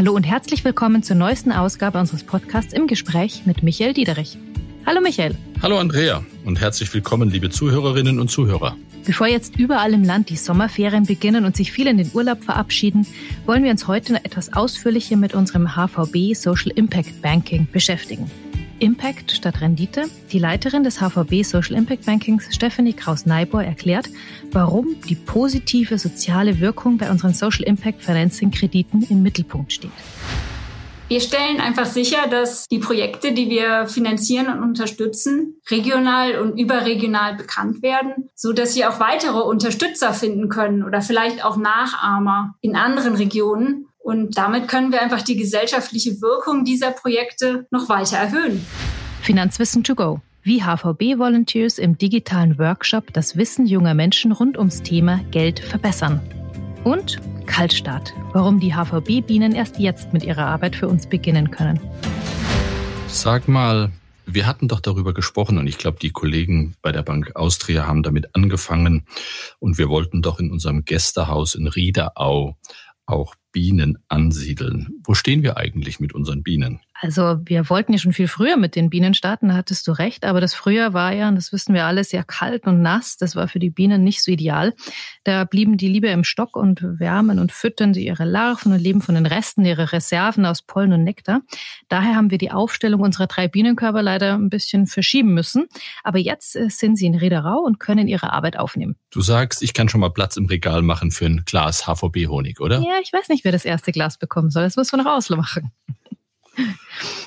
Hallo und herzlich willkommen zur neuesten Ausgabe unseres Podcasts im Gespräch mit Michael Diederich. Hallo Michael. Hallo Andrea und herzlich willkommen, liebe Zuhörerinnen und Zuhörer. Bevor jetzt überall im Land die Sommerferien beginnen und sich viele in den Urlaub verabschieden, wollen wir uns heute noch etwas ausführlicher mit unserem HVB Social Impact Banking beschäftigen. Impact statt Rendite. Die Leiterin des HVB Social Impact Bankings, Stephanie Kraus-Neibor, erklärt, warum die positive soziale Wirkung bei unseren Social Impact Financing Krediten im Mittelpunkt steht. Wir stellen einfach sicher, dass die Projekte, die wir finanzieren und unterstützen, regional und überregional bekannt werden, so dass sie auch weitere Unterstützer finden können oder vielleicht auch Nachahmer in anderen Regionen und damit können wir einfach die gesellschaftliche Wirkung dieser Projekte noch weiter erhöhen. Finanzwissen to go. Wie HVB Volunteers im digitalen Workshop das Wissen junger Menschen rund ums Thema Geld verbessern. Und Kaltstart. Warum die HVB-Bienen erst jetzt mit ihrer Arbeit für uns beginnen können. Sag mal, wir hatten doch darüber gesprochen und ich glaube, die Kollegen bei der Bank Austria haben damit angefangen und wir wollten doch in unserem Gästehaus in Riederau auch Bienen ansiedeln. Wo stehen wir eigentlich mit unseren Bienen? Also wir wollten ja schon viel früher mit den Bienen starten, da hattest du recht, aber das Frühjahr war ja, und das wissen wir alle, sehr kalt und nass. Das war für die Bienen nicht so ideal. Da blieben die lieber im Stock und wärmen und füttern sie ihre Larven und leben von den Resten ihrer Reserven aus Pollen und Nektar. Daher haben wir die Aufstellung unserer drei Bienenkörper leider ein bisschen verschieben müssen. Aber jetzt äh, sind sie in Riederau und können ihre Arbeit aufnehmen. Du sagst, ich kann schon mal Platz im Regal machen für ein Glas HVB-Honig, oder? Ja, ich weiß nicht, wer das erste Glas bekommen soll. Das müssen wir noch ausmachen.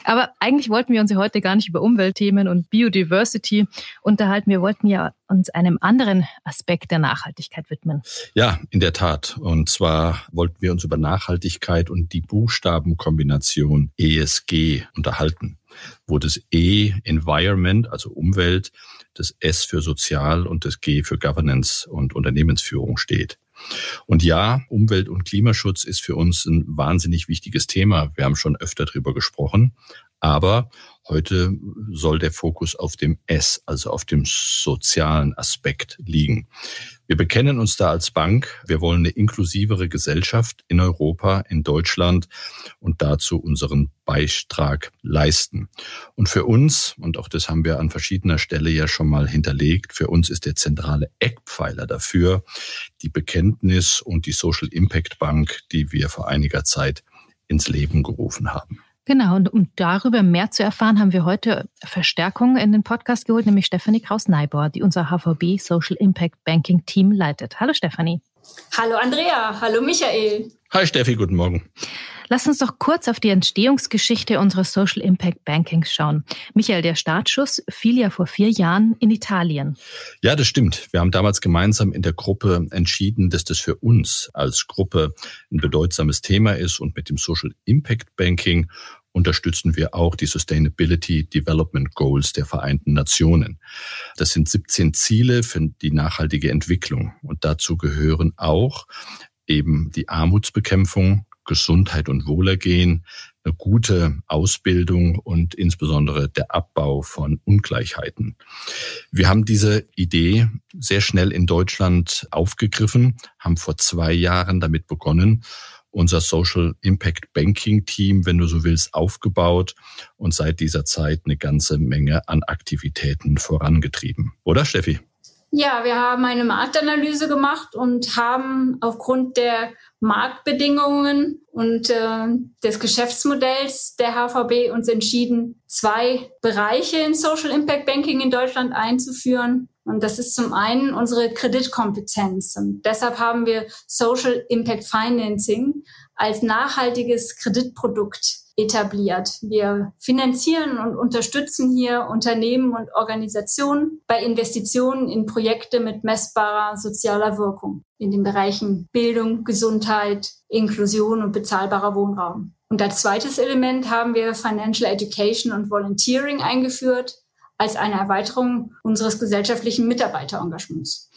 Aber eigentlich wollten wir uns ja heute gar nicht über Umweltthemen und Biodiversity unterhalten. Wir wollten ja uns einem anderen Aspekt der Nachhaltigkeit widmen. Ja, in der Tat. Und zwar wollten wir uns über Nachhaltigkeit und die Buchstabenkombination ESG unterhalten, wo das E Environment, also Umwelt, das S für Sozial und das G für Governance und Unternehmensführung steht. Und ja, Umwelt- und Klimaschutz ist für uns ein wahnsinnig wichtiges Thema. Wir haben schon öfter drüber gesprochen. Aber heute soll der Fokus auf dem S, also auf dem sozialen Aspekt liegen. Wir bekennen uns da als Bank. Wir wollen eine inklusivere Gesellschaft in Europa, in Deutschland und dazu unseren Beitrag leisten. Und für uns, und auch das haben wir an verschiedener Stelle ja schon mal hinterlegt, für uns ist der zentrale Eckpfeiler dafür die Bekenntnis und die Social Impact Bank, die wir vor einiger Zeit ins Leben gerufen haben. Genau, und um darüber mehr zu erfahren, haben wir heute Verstärkung in den Podcast geholt, nämlich Stefanie Kraus-Neibauer, die unser HVB Social Impact Banking Team leitet. Hallo Stefanie. Hallo Andrea, hallo Michael. Hi Steffi, guten Morgen. Lass uns doch kurz auf die Entstehungsgeschichte unseres Social Impact Bankings schauen. Michael, der Startschuss fiel ja vor vier Jahren in Italien. Ja, das stimmt. Wir haben damals gemeinsam in der Gruppe entschieden, dass das für uns als Gruppe ein bedeutsames Thema ist und mit dem Social Impact Banking unterstützen wir auch die Sustainability Development Goals der Vereinten Nationen. Das sind 17 Ziele für die nachhaltige Entwicklung und dazu gehören auch eben die Armutsbekämpfung, Gesundheit und Wohlergehen, eine gute Ausbildung und insbesondere der Abbau von Ungleichheiten. Wir haben diese Idee sehr schnell in Deutschland aufgegriffen, haben vor zwei Jahren damit begonnen, unser Social Impact Banking Team, wenn du so willst, aufgebaut und seit dieser Zeit eine ganze Menge an Aktivitäten vorangetrieben. Oder Steffi? Ja, wir haben eine Marktanalyse gemacht und haben aufgrund der Marktbedingungen und äh, des Geschäftsmodells der HVB uns entschieden, zwei Bereiche in Social Impact Banking in Deutschland einzuführen. Und das ist zum einen unsere Kreditkompetenz. Und deshalb haben wir Social Impact Financing als nachhaltiges Kreditprodukt etabliert. Wir finanzieren und unterstützen hier Unternehmen und Organisationen bei Investitionen in Projekte mit messbarer sozialer Wirkung in den Bereichen Bildung, Gesundheit, Inklusion und bezahlbarer Wohnraum. Und als zweites Element haben wir Financial Education und Volunteering eingeführt als eine Erweiterung unseres gesellschaftlichen Mitarbeiterengagements.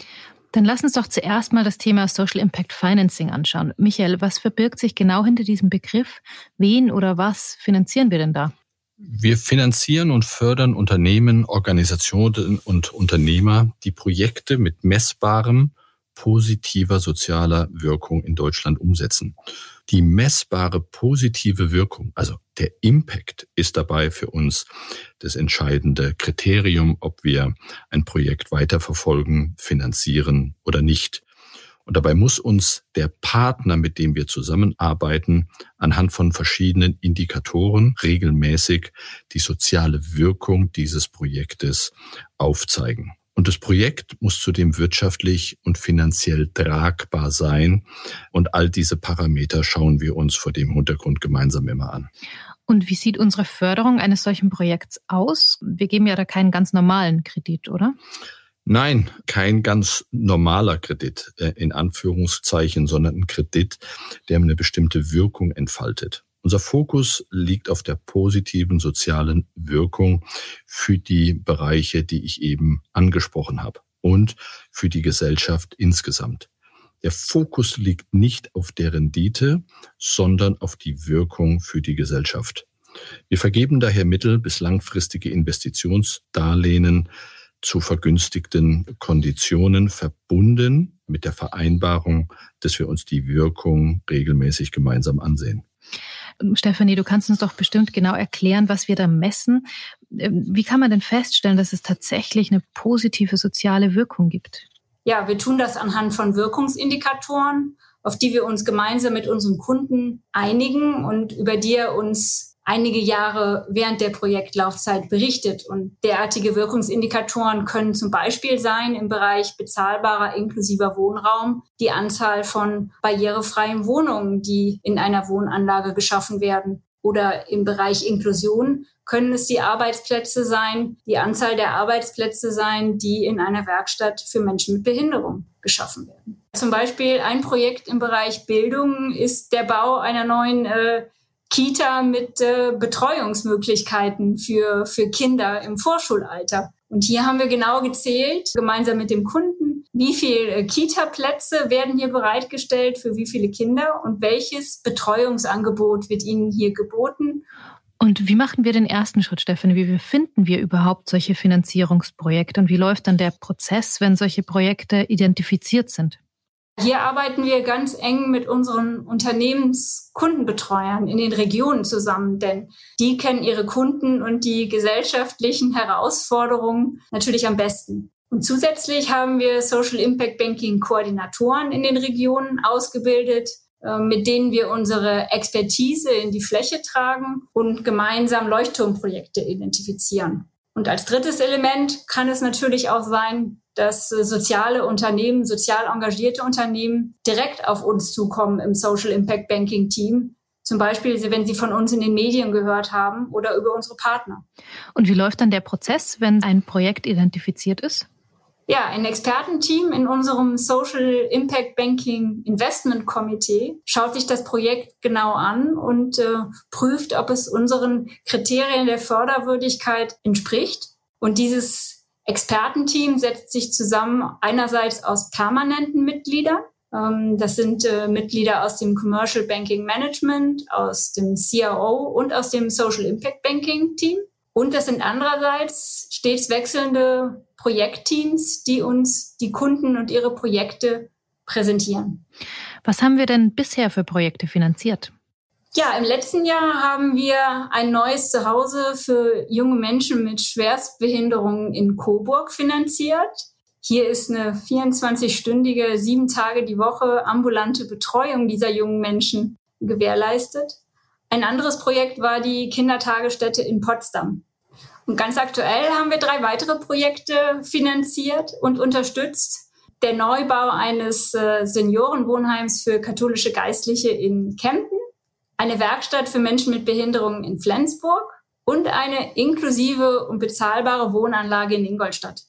Dann lass uns doch zuerst mal das Thema Social Impact Financing anschauen. Michael, was verbirgt sich genau hinter diesem Begriff? Wen oder was finanzieren wir denn da? Wir finanzieren und fördern Unternehmen, Organisationen und Unternehmer, die Projekte mit messbarem positiver sozialer Wirkung in Deutschland umsetzen. Die messbare positive Wirkung, also der Impact, ist dabei für uns das entscheidende Kriterium, ob wir ein Projekt weiterverfolgen, finanzieren oder nicht. Und dabei muss uns der Partner, mit dem wir zusammenarbeiten, anhand von verschiedenen Indikatoren regelmäßig die soziale Wirkung dieses Projektes aufzeigen. Und das Projekt muss zudem wirtschaftlich und finanziell tragbar sein. Und all diese Parameter schauen wir uns vor dem Hintergrund gemeinsam immer an. Und wie sieht unsere Förderung eines solchen Projekts aus? Wir geben ja da keinen ganz normalen Kredit, oder? Nein, kein ganz normaler Kredit äh, in Anführungszeichen, sondern ein Kredit, der eine bestimmte Wirkung entfaltet. Unser Fokus liegt auf der positiven sozialen Wirkung für die Bereiche, die ich eben angesprochen habe und für die Gesellschaft insgesamt. Der Fokus liegt nicht auf der Rendite, sondern auf die Wirkung für die Gesellschaft. Wir vergeben daher mittel- bis langfristige Investitionsdarlehen zu vergünstigten Konditionen verbunden mit der Vereinbarung, dass wir uns die Wirkung regelmäßig gemeinsam ansehen. Stefanie, du kannst uns doch bestimmt genau erklären, was wir da messen. Ähm, wie kann man denn feststellen, dass es tatsächlich eine positive soziale Wirkung gibt? Ja, wir tun das anhand von Wirkungsindikatoren, auf die wir uns gemeinsam mit unseren Kunden einigen und über die er uns einige Jahre während der Projektlaufzeit berichtet. Und derartige Wirkungsindikatoren können zum Beispiel sein im Bereich bezahlbarer inklusiver Wohnraum die Anzahl von barrierefreien Wohnungen, die in einer Wohnanlage geschaffen werden. Oder im Bereich Inklusion können es die Arbeitsplätze sein, die Anzahl der Arbeitsplätze sein, die in einer Werkstatt für Menschen mit Behinderung geschaffen werden. Zum Beispiel ein Projekt im Bereich Bildung ist der Bau einer neuen äh, Kita mit äh, Betreuungsmöglichkeiten für, für Kinder im Vorschulalter. Und hier haben wir genau gezählt, gemeinsam mit dem Kunden, wie viele äh, Kita-Plätze werden hier bereitgestellt für wie viele Kinder und welches Betreuungsangebot wird ihnen hier geboten. Und wie machen wir den ersten Schritt, Stefanie? Wie finden wir überhaupt solche Finanzierungsprojekte und wie läuft dann der Prozess, wenn solche Projekte identifiziert sind? Hier arbeiten wir ganz eng mit unseren Unternehmenskundenbetreuern in den Regionen zusammen, denn die kennen ihre Kunden und die gesellschaftlichen Herausforderungen natürlich am besten. Und zusätzlich haben wir Social Impact Banking Koordinatoren in den Regionen ausgebildet, äh, mit denen wir unsere Expertise in die Fläche tragen und gemeinsam Leuchtturmprojekte identifizieren. Und als drittes Element kann es natürlich auch sein, dass äh, soziale Unternehmen, sozial engagierte Unternehmen direkt auf uns zukommen im Social Impact Banking Team. Zum Beispiel, wenn sie von uns in den Medien gehört haben oder über unsere Partner. Und wie läuft dann der Prozess, wenn ein Projekt identifiziert ist? Ja, ein Expertenteam in unserem Social Impact Banking Investment Committee schaut sich das Projekt genau an und äh, prüft, ob es unseren Kriterien der Förderwürdigkeit entspricht. Und dieses Expertenteam setzt sich zusammen einerseits aus permanenten Mitgliedern. Ähm, das sind äh, Mitglieder aus dem Commercial Banking Management, aus dem CRO und aus dem Social Impact Banking Team. Und das sind andererseits stets wechselnde Projektteams, die uns die Kunden und ihre Projekte präsentieren. Was haben wir denn bisher für Projekte finanziert? Ja, im letzten Jahr haben wir ein neues Zuhause für junge Menschen mit Schwerstbehinderungen in Coburg finanziert. Hier ist eine 24-stündige, sieben Tage die Woche ambulante Betreuung dieser jungen Menschen gewährleistet. Ein anderes Projekt war die Kindertagesstätte in Potsdam. Und ganz aktuell haben wir drei weitere Projekte finanziert und unterstützt. Der Neubau eines äh, Seniorenwohnheims für katholische Geistliche in Kempten eine Werkstatt für Menschen mit Behinderungen in Flensburg und eine inklusive und bezahlbare Wohnanlage in Ingolstadt.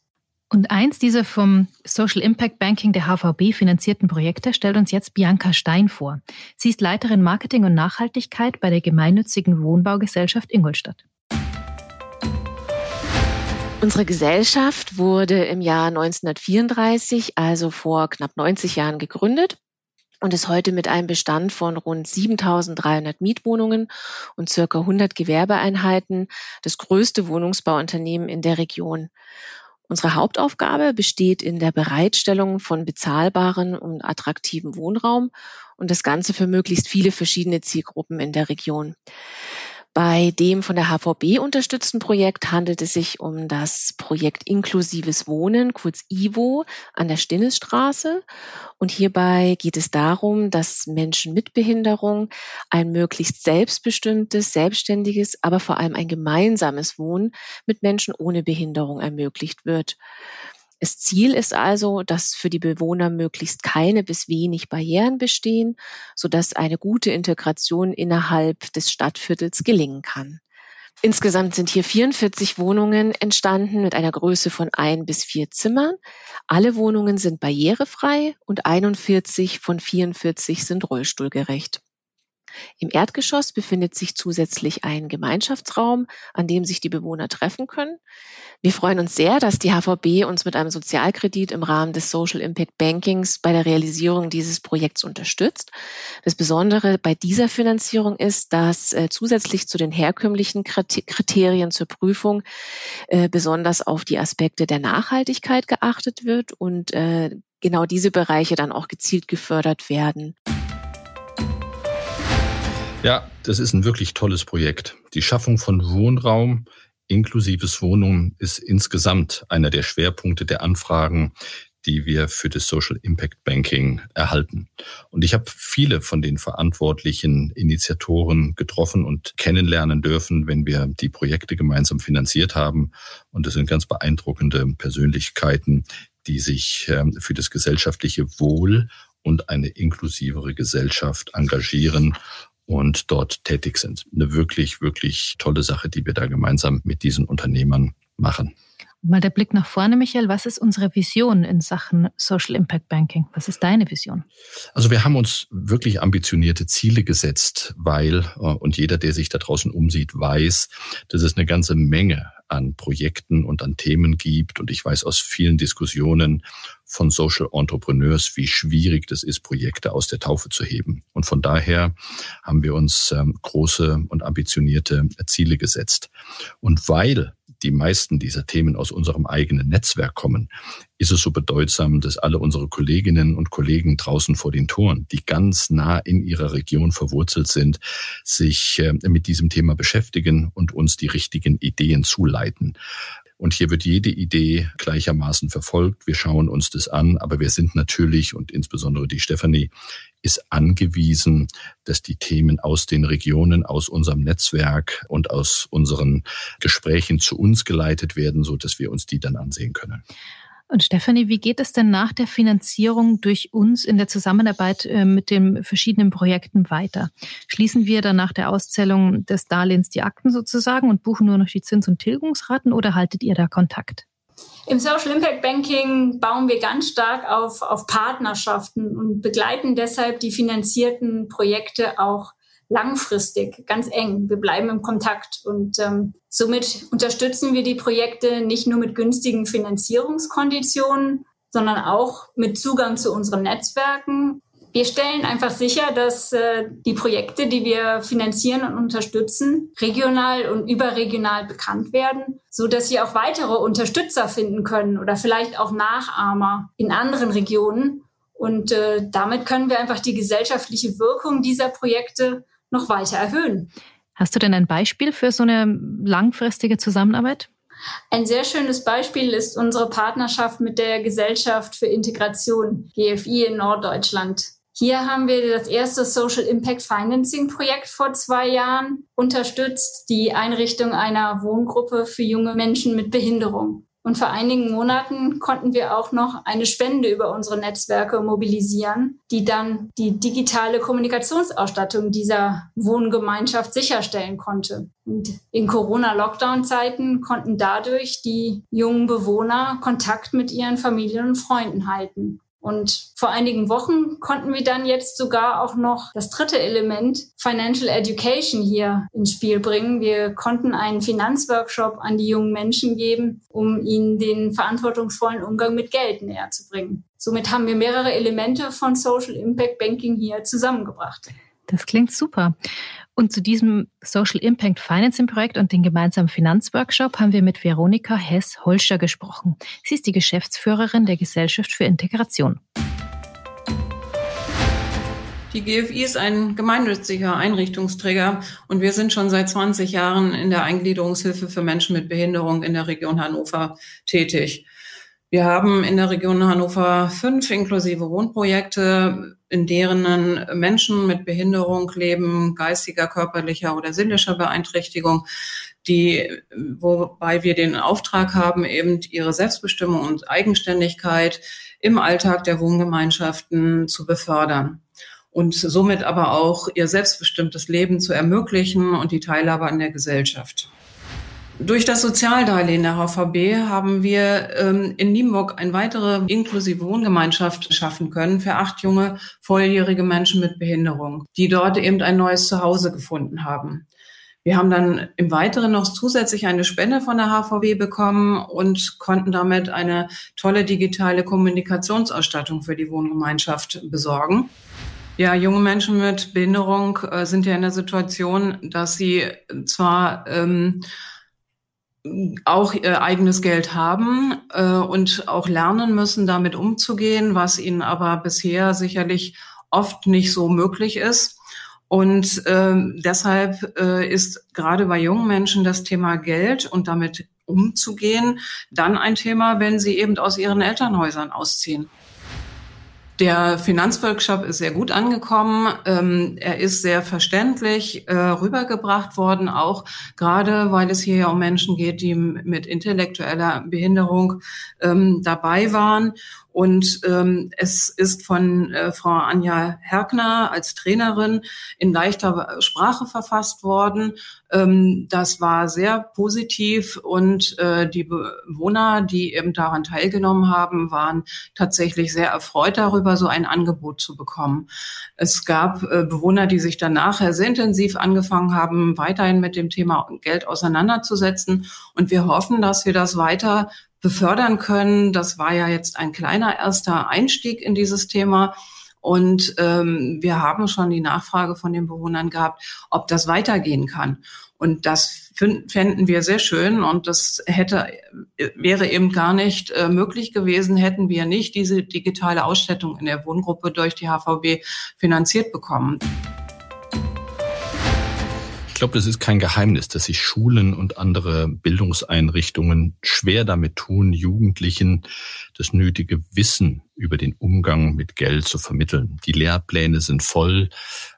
Und eins dieser vom Social Impact Banking der HVB finanzierten Projekte stellt uns jetzt Bianca Stein vor. Sie ist Leiterin Marketing und Nachhaltigkeit bei der gemeinnützigen Wohnbaugesellschaft Ingolstadt. Unsere Gesellschaft wurde im Jahr 1934, also vor knapp 90 Jahren, gegründet und ist heute mit einem Bestand von rund 7300 Mietwohnungen und circa 100 Gewerbeeinheiten das größte Wohnungsbauunternehmen in der Region. Unsere Hauptaufgabe besteht in der Bereitstellung von bezahlbaren und attraktiven Wohnraum und das Ganze für möglichst viele verschiedene Zielgruppen in der Region. Bei dem von der HVB unterstützten Projekt handelt es sich um das Projekt Inklusives Wohnen, kurz IVO, an der Stinnesstraße. Und hierbei geht es darum, dass Menschen mit Behinderung ein möglichst selbstbestimmtes, selbstständiges, aber vor allem ein gemeinsames Wohnen mit Menschen ohne Behinderung ermöglicht wird. Das Ziel ist also, dass für die Bewohner möglichst keine bis wenig Barrieren bestehen, sodass eine gute Integration innerhalb des Stadtviertels gelingen kann. Insgesamt sind hier 44 Wohnungen entstanden mit einer Größe von ein bis vier Zimmern. Alle Wohnungen sind barrierefrei und 41 von 44 sind rollstuhlgerecht. Im Erdgeschoss befindet sich zusätzlich ein Gemeinschaftsraum, an dem sich die Bewohner treffen können. Wir freuen uns sehr, dass die HVB uns mit einem Sozialkredit im Rahmen des Social Impact Bankings bei der Realisierung dieses Projekts unterstützt. Das Besondere bei dieser Finanzierung ist, dass äh, zusätzlich zu den herkömmlichen Kriterien zur Prüfung äh, besonders auf die Aspekte der Nachhaltigkeit geachtet wird und äh, genau diese Bereiche dann auch gezielt gefördert werden. Ja, das ist ein wirklich tolles Projekt. Die Schaffung von Wohnraum inklusives Wohnungen ist insgesamt einer der Schwerpunkte der Anfragen, die wir für das Social Impact Banking erhalten. Und ich habe viele von den verantwortlichen Initiatoren getroffen und kennenlernen dürfen, wenn wir die Projekte gemeinsam finanziert haben. Und das sind ganz beeindruckende Persönlichkeiten, die sich ähm, für das gesellschaftliche Wohl und eine inklusivere Gesellschaft engagieren und dort tätig sind. Eine wirklich, wirklich tolle Sache, die wir da gemeinsam mit diesen Unternehmern machen. Mal der Blick nach vorne, Michael. Was ist unsere Vision in Sachen Social Impact Banking? Was ist deine Vision? Also wir haben uns wirklich ambitionierte Ziele gesetzt, weil, äh, und jeder, der sich da draußen umsieht, weiß, dass es eine ganze Menge an Projekten und an Themen gibt. Und ich weiß aus vielen Diskussionen von Social Entrepreneurs, wie schwierig das ist, Projekte aus der Taufe zu heben. Und von daher haben wir uns ähm, große und ambitionierte Ziele gesetzt. Und weil die meisten dieser Themen aus unserem eigenen Netzwerk kommen, ist es so bedeutsam, dass alle unsere Kolleginnen und Kollegen draußen vor den Toren, die ganz nah in ihrer Region verwurzelt sind, sich äh, mit diesem Thema beschäftigen und uns die richtigen Ideen zuleiten. Und hier wird jede Idee gleichermaßen verfolgt. Wir schauen uns das an, aber wir sind natürlich und insbesondere die Stefanie ist angewiesen, dass die Themen aus den Regionen, aus unserem Netzwerk und aus unseren Gesprächen zu uns geleitet werden, so dass wir uns die dann ansehen können. Und Stefanie, wie geht es denn nach der Finanzierung durch uns in der Zusammenarbeit äh, mit den verschiedenen Projekten weiter? Schließen wir dann nach der Auszählung des Darlehens die Akten sozusagen und buchen nur noch die Zins- und Tilgungsraten oder haltet ihr da Kontakt? Im Social Impact Banking bauen wir ganz stark auf, auf Partnerschaften und begleiten deshalb die finanzierten Projekte auch langfristig, ganz eng. Wir bleiben im Kontakt und ähm, somit unterstützen wir die Projekte nicht nur mit günstigen Finanzierungskonditionen, sondern auch mit Zugang zu unseren Netzwerken. Wir stellen einfach sicher, dass äh, die Projekte, die wir finanzieren und unterstützen, regional und überregional bekannt werden, so dass sie auch weitere Unterstützer finden können oder vielleicht auch Nachahmer in anderen Regionen. Und äh, damit können wir einfach die gesellschaftliche Wirkung dieser Projekte noch weiter erhöhen. Hast du denn ein Beispiel für so eine langfristige Zusammenarbeit? Ein sehr schönes Beispiel ist unsere Partnerschaft mit der Gesellschaft für Integration, GFI in Norddeutschland. Hier haben wir das erste Social Impact Financing Projekt vor zwei Jahren unterstützt, die Einrichtung einer Wohngruppe für junge Menschen mit Behinderung. Und vor einigen Monaten konnten wir auch noch eine Spende über unsere Netzwerke mobilisieren, die dann die digitale Kommunikationsausstattung dieser Wohngemeinschaft sicherstellen konnte. Und in Corona-Lockdown-Zeiten konnten dadurch die jungen Bewohner Kontakt mit ihren Familien und Freunden halten. Und vor einigen Wochen konnten wir dann jetzt sogar auch noch das dritte Element Financial Education hier ins Spiel bringen. Wir konnten einen Finanzworkshop an die jungen Menschen geben, um ihnen den verantwortungsvollen Umgang mit Geld näher zu bringen. Somit haben wir mehrere Elemente von Social Impact Banking hier zusammengebracht. Das klingt super. Und zu diesem Social Impact Financing Projekt und den gemeinsamen Finanzworkshop haben wir mit Veronika Hess-Holscher gesprochen. Sie ist die Geschäftsführerin der Gesellschaft für Integration. Die GFI ist ein gemeinnütziger Einrichtungsträger und wir sind schon seit 20 Jahren in der Eingliederungshilfe für Menschen mit Behinderung in der Region Hannover tätig. Wir haben in der Region Hannover fünf inklusive Wohnprojekte, in deren Menschen mit Behinderung leben, geistiger, körperlicher oder seelischer Beeinträchtigung, die, wobei wir den Auftrag haben, eben ihre Selbstbestimmung und Eigenständigkeit im Alltag der Wohngemeinschaften zu befördern und somit aber auch ihr selbstbestimmtes Leben zu ermöglichen und die Teilhabe an der Gesellschaft. Durch das Sozialdarlehen der HVB haben wir ähm, in Nienburg eine weitere inklusive Wohngemeinschaft schaffen können für acht junge, volljährige Menschen mit Behinderung, die dort eben ein neues Zuhause gefunden haben. Wir haben dann im Weiteren noch zusätzlich eine Spende von der HVB bekommen und konnten damit eine tolle digitale Kommunikationsausstattung für die Wohngemeinschaft besorgen. Ja, junge Menschen mit Behinderung äh, sind ja in der Situation, dass sie zwar ähm, auch ihr eigenes Geld haben äh, und auch lernen müssen, damit umzugehen, was ihnen aber bisher sicherlich oft nicht so möglich ist. Und äh, deshalb äh, ist gerade bei jungen Menschen das Thema Geld und damit umzugehen dann ein Thema, wenn sie eben aus ihren Elternhäusern ausziehen. Der Finanzworkshop ist sehr gut angekommen. Ähm, er ist sehr verständlich äh, rübergebracht worden, auch gerade weil es hier ja um Menschen geht, die mit intellektueller Behinderung ähm, dabei waren. Und ähm, es ist von äh, Frau Anja Herkner als Trainerin in leichter Sprache verfasst worden. Ähm, das war sehr positiv und äh, die Bewohner, die eben daran teilgenommen haben, waren tatsächlich sehr erfreut darüber, so ein Angebot zu bekommen. Es gab äh, Bewohner, die sich dann nachher sehr intensiv angefangen haben, weiterhin mit dem Thema Geld auseinanderzusetzen. Und wir hoffen, dass wir das weiter befördern können. Das war ja jetzt ein kleiner erster Einstieg in dieses Thema. Und ähm, wir haben schon die Nachfrage von den Bewohnern gehabt, ob das weitergehen kann. Und das fänden wir sehr schön. Und das hätte, wäre eben gar nicht äh, möglich gewesen, hätten wir nicht diese digitale Ausstattung in der Wohngruppe durch die HVB finanziert bekommen. Ich glaube, das ist kein Geheimnis, dass sich Schulen und andere Bildungseinrichtungen schwer damit tun, Jugendlichen das nötige Wissen über den Umgang mit Geld zu vermitteln. Die Lehrpläne sind voll.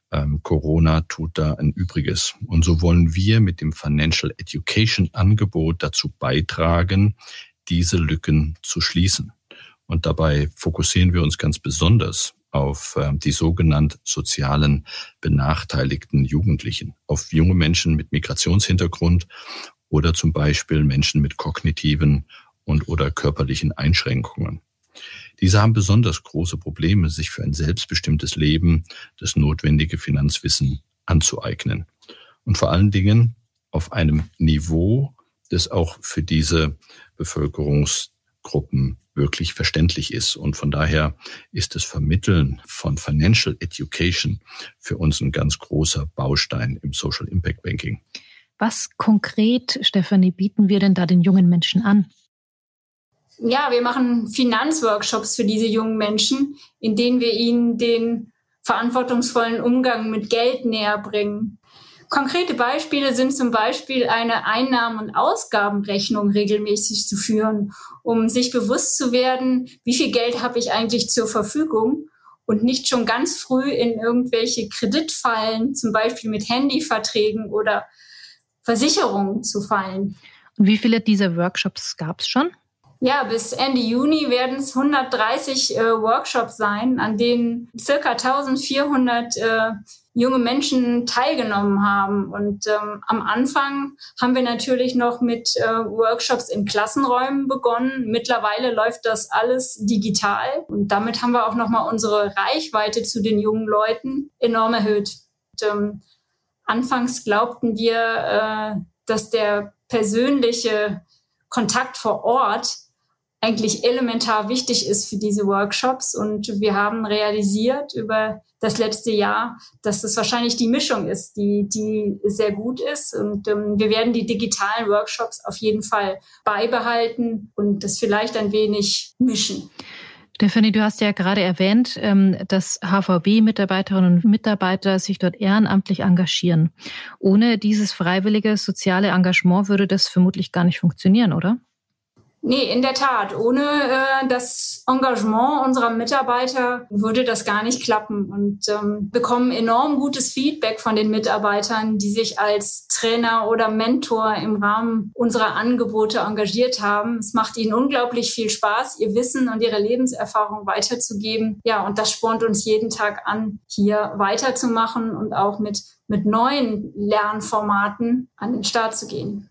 Ähm, Corona tut da ein Übriges. Und so wollen wir mit dem Financial Education Angebot dazu beitragen, diese Lücken zu schließen. Und dabei fokussieren wir uns ganz besonders auf äh, die sogenannt sozialen benachteiligten Jugendlichen, auf junge Menschen mit Migrationshintergrund oder zum Beispiel Menschen mit kognitiven und oder körperlichen Einschränkungen. Diese haben besonders große Probleme, sich für ein selbstbestimmtes Leben das notwendige Finanzwissen anzueignen. Und vor allen Dingen auf einem Niveau, das auch für diese Bevölkerungsgruppen wirklich verständlich ist. Und von daher ist das Vermitteln von Financial Education für uns ein ganz großer Baustein im Social Impact Banking. Was konkret, Stefanie, bieten wir denn da den jungen Menschen an? Ja, wir machen Finanzworkshops für diese jungen Menschen, in denen wir ihnen den verantwortungsvollen Umgang mit Geld näher bringen. Konkrete Beispiele sind zum Beispiel eine Einnahmen- und Ausgabenrechnung regelmäßig zu führen, um sich bewusst zu werden, wie viel Geld habe ich eigentlich zur Verfügung und nicht schon ganz früh in irgendwelche Kreditfallen, zum Beispiel mit Handyverträgen oder Versicherungen zu fallen. Und wie viele dieser Workshops gab es schon? Ja, bis Ende Juni werden es 130 äh, Workshops sein, an denen circa 1400 äh, junge Menschen teilgenommen haben. Und ähm, am Anfang haben wir natürlich noch mit äh, Workshops in Klassenräumen begonnen. Mittlerweile läuft das alles digital und damit haben wir auch noch mal unsere Reichweite zu den jungen Leuten enorm erhöht. Und, ähm, anfangs glaubten wir, äh, dass der persönliche Kontakt vor Ort eigentlich elementar wichtig ist für diese Workshops. Und wir haben realisiert über das letzte Jahr, dass das wahrscheinlich die Mischung ist, die, die sehr gut ist. Und ähm, wir werden die digitalen Workshops auf jeden Fall beibehalten und das vielleicht ein wenig mischen. Stephanie, du hast ja gerade erwähnt, ähm, dass HVB-Mitarbeiterinnen und Mitarbeiter sich dort ehrenamtlich engagieren. Ohne dieses freiwillige soziale Engagement würde das vermutlich gar nicht funktionieren, oder? Nee, in der Tat. Ohne äh, das Engagement unserer Mitarbeiter würde das gar nicht klappen und ähm, bekommen enorm gutes Feedback von den Mitarbeitern, die sich als Trainer oder Mentor im Rahmen unserer Angebote engagiert haben. Es macht ihnen unglaublich viel Spaß, ihr Wissen und ihre Lebenserfahrung weiterzugeben. Ja, und das spornt uns jeden Tag an, hier weiterzumachen und auch mit, mit neuen Lernformaten an den Start zu gehen.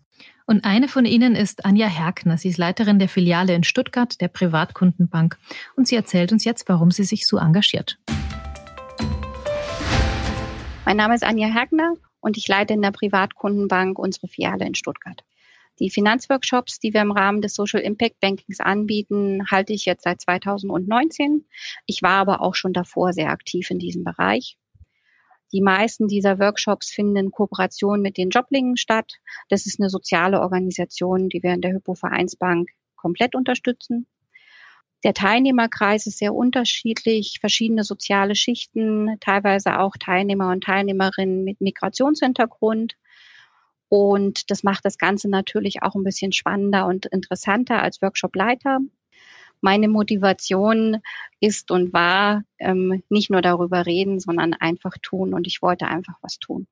Und eine von ihnen ist Anja Herkner. Sie ist Leiterin der Filiale in Stuttgart der Privatkundenbank. Und sie erzählt uns jetzt, warum sie sich so engagiert. Mein Name ist Anja Herkner und ich leite in der Privatkundenbank unsere Filiale in Stuttgart. Die Finanzworkshops, die wir im Rahmen des Social Impact Bankings anbieten, halte ich jetzt seit 2019. Ich war aber auch schon davor sehr aktiv in diesem Bereich. Die meisten dieser Workshops finden in Kooperation mit den Joblingen statt. Das ist eine soziale Organisation, die wir in der Hypo Vereinsbank komplett unterstützen. Der Teilnehmerkreis ist sehr unterschiedlich, verschiedene soziale Schichten, teilweise auch Teilnehmer und Teilnehmerinnen mit Migrationshintergrund. Und das macht das Ganze natürlich auch ein bisschen spannender und interessanter als Workshopleiter meine Motivation ist und war ähm, nicht nur darüber reden, sondern einfach tun. Und ich wollte einfach was tun.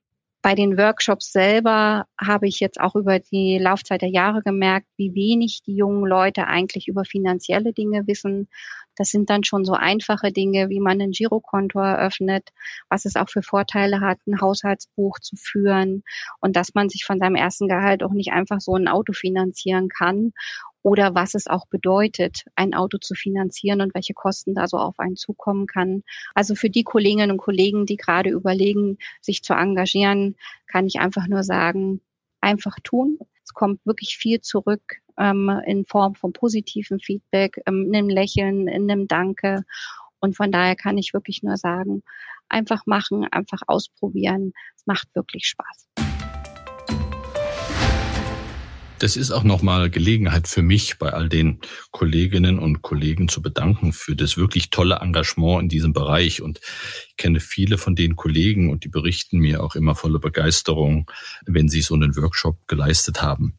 Bei den Workshops selber habe ich jetzt auch über die Laufzeit der Jahre gemerkt, wie wenig die jungen Leute eigentlich über finanzielle Dinge wissen. Das sind dann schon so einfache Dinge, wie man ein Girokonto eröffnet, was es auch für Vorteile hat, ein Haushaltsbuch zu führen und dass man sich von seinem ersten Gehalt auch nicht einfach so ein Auto finanzieren kann oder was es auch bedeutet, ein Auto zu finanzieren und welche Kosten da so auf einen zukommen kann. Also für die Kolleginnen und Kollegen, die gerade überlegen, sich zu engagieren, kann ich einfach nur sagen, einfach tun. Es kommt wirklich viel zurück ähm, in Form von positivem Feedback, ähm, in einem Lächeln, in einem Danke. Und von daher kann ich wirklich nur sagen, einfach machen, einfach ausprobieren. Es macht wirklich Spaß. Das ist auch nochmal Gelegenheit für mich, bei all den Kolleginnen und Kollegen zu bedanken für das wirklich tolle Engagement in diesem Bereich. Und ich kenne viele von den Kollegen und die berichten mir auch immer voller Begeisterung, wenn sie so einen Workshop geleistet haben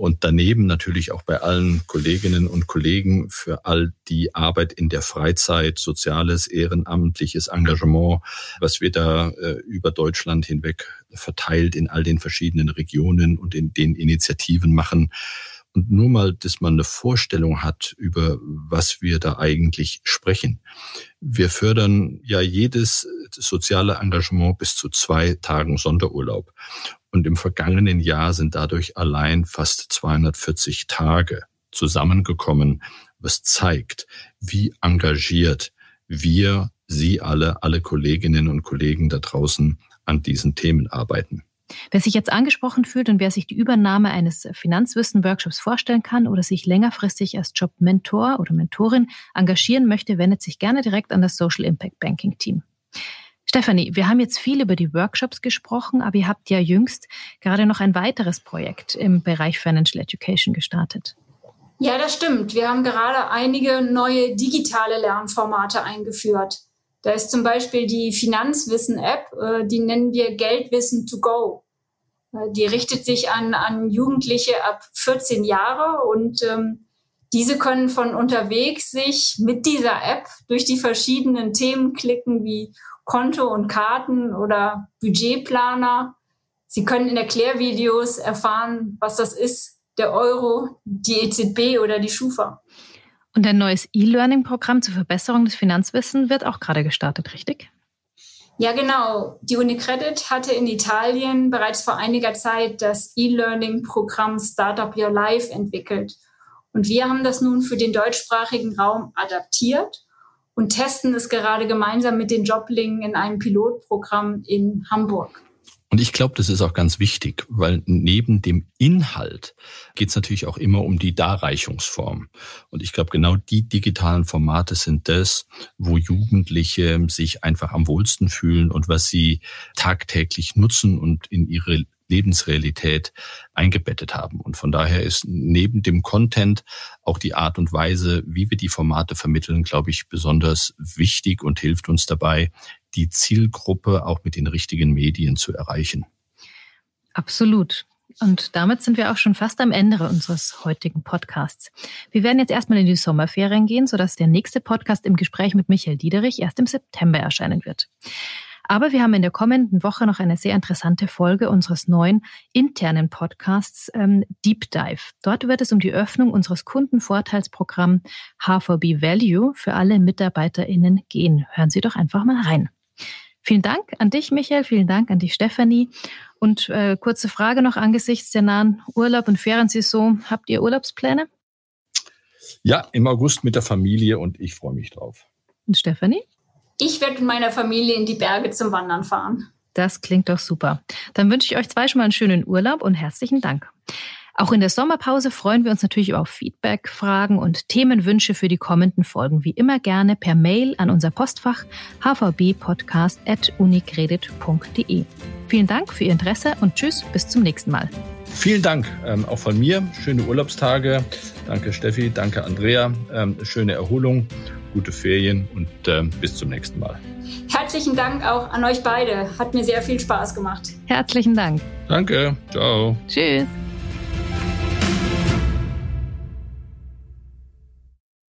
und daneben natürlich auch bei allen Kolleginnen und Kollegen für all die Arbeit in der Freizeit, soziales, ehrenamtliches Engagement, was wir da äh, über Deutschland hinweg verteilt in all den verschiedenen Regionen und in den Initiativen machen. Und nur mal, dass man eine Vorstellung hat, über was wir da eigentlich sprechen. Wir fördern ja jedes soziale Engagement bis zu zwei Tagen Sonderurlaub. Und im vergangenen Jahr sind dadurch allein fast 240 Tage zusammengekommen, was zeigt, wie engagiert wir, Sie alle, alle Kolleginnen und Kollegen da draußen an diesen Themen arbeiten. Wer sich jetzt angesprochen fühlt und wer sich die Übernahme eines Finanzwissen-Workshops vorstellen kann oder sich längerfristig als Jobmentor oder Mentorin engagieren möchte, wendet sich gerne direkt an das Social Impact Banking Team. Stefanie, wir haben jetzt viel über die Workshops gesprochen, aber ihr habt ja jüngst gerade noch ein weiteres Projekt im Bereich Financial Education gestartet. Ja, das stimmt. Wir haben gerade einige neue digitale Lernformate eingeführt. Da ist zum Beispiel die Finanzwissen-App, äh, die nennen wir Geldwissen to go. Äh, die richtet sich an, an Jugendliche ab 14 Jahre und ähm, diese können von unterwegs sich mit dieser App durch die verschiedenen Themen klicken wie Konto und Karten oder Budgetplaner. Sie können in Erklärvideos erfahren, was das ist, der Euro, die EZB oder die Schufa. Und ein neues E-Learning-Programm zur Verbesserung des Finanzwissens wird auch gerade gestartet, richtig? Ja, genau. Die UniCredit hatte in Italien bereits vor einiger Zeit das E-Learning-Programm Startup Your Life entwickelt. Und wir haben das nun für den deutschsprachigen Raum adaptiert und testen es gerade gemeinsam mit den Joblingen in einem Pilotprogramm in Hamburg. Und ich glaube, das ist auch ganz wichtig, weil neben dem Inhalt geht es natürlich auch immer um die Darreichungsform. Und ich glaube, genau die digitalen Formate sind das, wo Jugendliche sich einfach am wohlsten fühlen und was sie tagtäglich nutzen und in ihre Lebensrealität eingebettet haben. Und von daher ist neben dem Content auch die Art und Weise, wie wir die Formate vermitteln, glaube ich, besonders wichtig und hilft uns dabei, die Zielgruppe auch mit den richtigen Medien zu erreichen. Absolut. Und damit sind wir auch schon fast am Ende unseres heutigen Podcasts. Wir werden jetzt erstmal in die Sommerferien gehen, sodass der nächste Podcast im Gespräch mit Michael Diederich erst im September erscheinen wird. Aber wir haben in der kommenden Woche noch eine sehr interessante Folge unseres neuen internen Podcasts ähm, Deep Dive. Dort wird es um die Öffnung unseres Kundenvorteilsprogramms HVB Value für alle MitarbeiterInnen gehen. Hören Sie doch einfach mal rein. Vielen Dank an dich, Michael. Vielen Dank an dich, Stefanie. Und äh, kurze Frage noch angesichts der nahen Urlaub- und Feriensaison. Habt ihr Urlaubspläne? Ja, im August mit der Familie und ich freue mich drauf. Und Stefanie? Ich werde mit meiner Familie in die Berge zum Wandern fahren. Das klingt doch super. Dann wünsche ich euch zwei schon mal einen schönen Urlaub und herzlichen Dank. Auch in der Sommerpause freuen wir uns natürlich über Feedback, Fragen und Themenwünsche für die kommenden Folgen. Wie immer gerne per Mail an unser Postfach hvbpodcast.unicredit.de. Vielen Dank für Ihr Interesse und tschüss, bis zum nächsten Mal. Vielen Dank ähm, auch von mir. Schöne Urlaubstage. Danke Steffi, danke Andrea. Ähm, schöne Erholung gute Ferien und äh, bis zum nächsten Mal. Herzlichen Dank auch an euch beide. Hat mir sehr viel Spaß gemacht. Herzlichen Dank. Danke. Ciao. Tschüss.